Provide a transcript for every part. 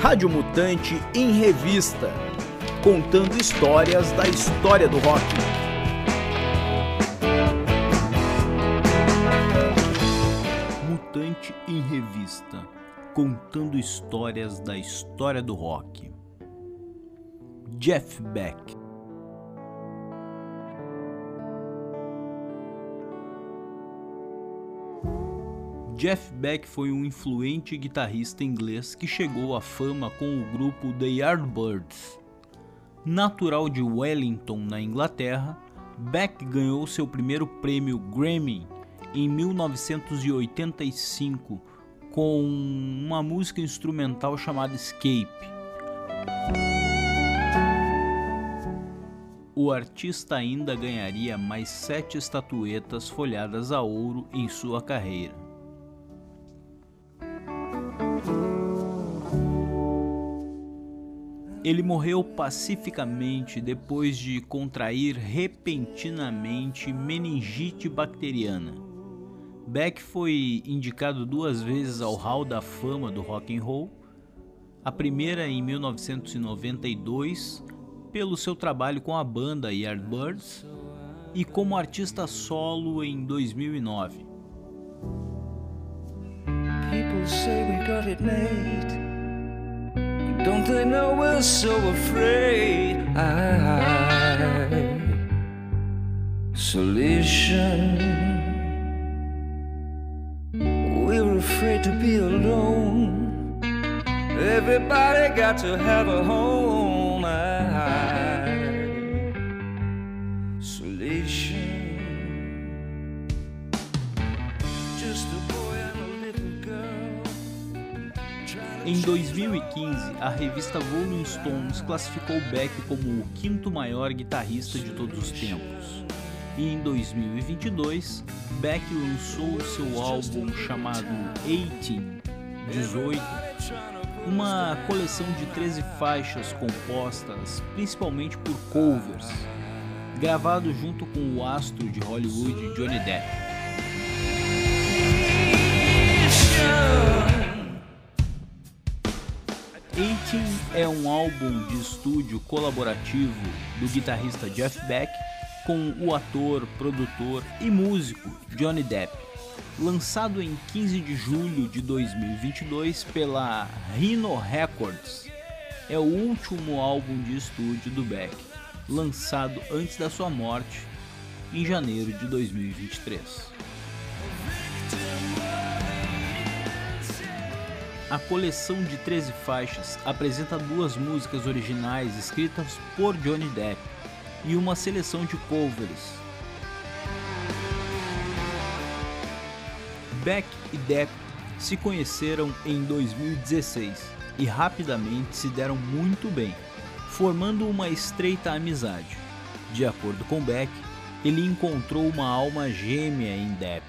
Rádio Mutante em Revista, contando histórias da história do rock. Mutante em Revista, contando histórias da história do rock. Jeff Beck Jeff Beck foi um influente guitarrista inglês que chegou à fama com o grupo The Yardbirds. Natural de Wellington, na Inglaterra, Beck ganhou seu primeiro prêmio Grammy em 1985 com uma música instrumental chamada Escape. O artista ainda ganharia mais sete estatuetas folhadas a ouro em sua carreira. Ele morreu pacificamente depois de contrair repentinamente meningite bacteriana. Beck foi indicado duas vezes ao Hall da Fama do Rock and Roll, a primeira em 1992 pelo seu trabalho com a banda Yardbirds e como artista solo em 2009. People say we got it made. They know we're so afraid? I, isolation. We're afraid to be alone. Everybody got to have a home. I, Em 2015, a revista Rolling Stones classificou Beck como o quinto maior guitarrista de todos os tempos. E em 2022, Beck lançou seu álbum chamado 18, 18, uma coleção de 13 faixas compostas principalmente por covers, gravado junto com o astro de Hollywood Johnny Depp. É um álbum de estúdio colaborativo do guitarrista Jeff Beck com o ator, produtor e músico Johnny Depp, lançado em 15 de julho de 2022 pela Rhino Records. É o último álbum de estúdio do Beck, lançado antes da sua morte em janeiro de 2023. A coleção de 13 faixas apresenta duas músicas originais escritas por Johnny Depp e uma seleção de covers. Beck e Depp se conheceram em 2016 e rapidamente se deram muito bem, formando uma estreita amizade. De acordo com Beck, ele encontrou uma alma gêmea em Depp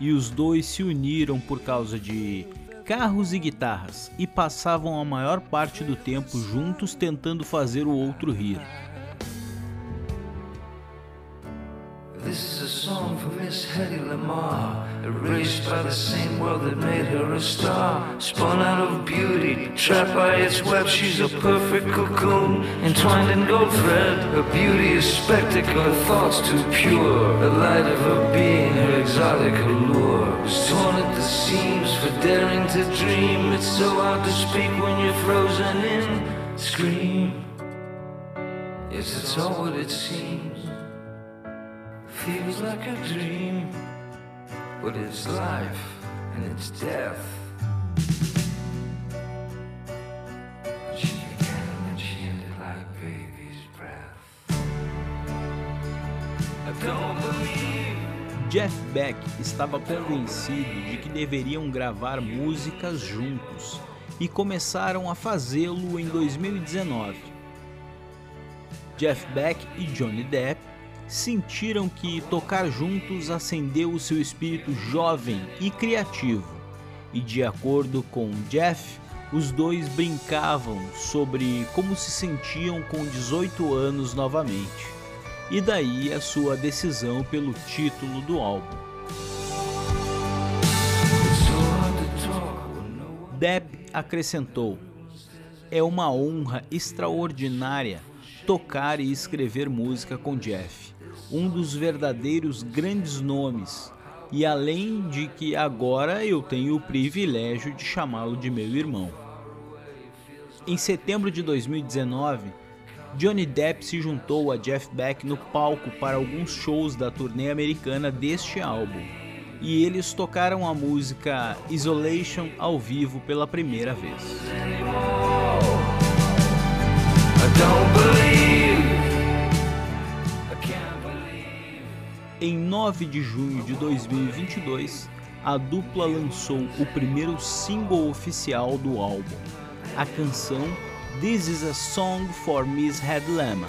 e os dois se uniram por causa de carros e guitarras e passavam a maior parte do tempo juntos tentando fazer o outro rir. This is a song for Miss Hedy Lamar, erased by the same world that made her a star. Spun out of beauty, trapped by its web, she's a perfect cocoon, entwined in gold thread. Her beauty is spectacle, her thoughts too pure. The light of her being, her exotic allure, was torn at the seams daring to dream. It's so hard to speak when you're frozen in. Scream. Yes, it's all what it seems feels like a dream, but it's life and it's death. Jeff Beck estava convencido de que deveriam gravar músicas juntos e começaram a fazê-lo em 2019. Jeff Beck e Johnny Depp sentiram que tocar juntos acendeu o seu espírito jovem e criativo, e de acordo com Jeff, os dois brincavam sobre como se sentiam com 18 anos novamente, e daí a sua decisão pelo título do álbum. Depp acrescentou: É uma honra extraordinária tocar e escrever música com Jeff, um dos verdadeiros grandes nomes, e além de que agora eu tenho o privilégio de chamá-lo de meu irmão. Em setembro de 2019, Johnny Depp se juntou a Jeff Beck no palco para alguns shows da turnê americana deste álbum, e eles tocaram a música Isolation ao vivo pela primeira vez. Em 9 de junho de 2022, a dupla lançou o primeiro single oficial do álbum, a canção This is a Song for Miss Headlama,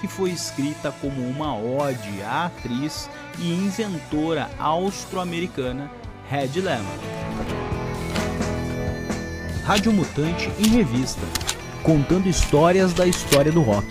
que foi escrita como uma ode à atriz e inventora austro-americana Hed Lama. Rádio Mutante em Revista, contando histórias da história do rock.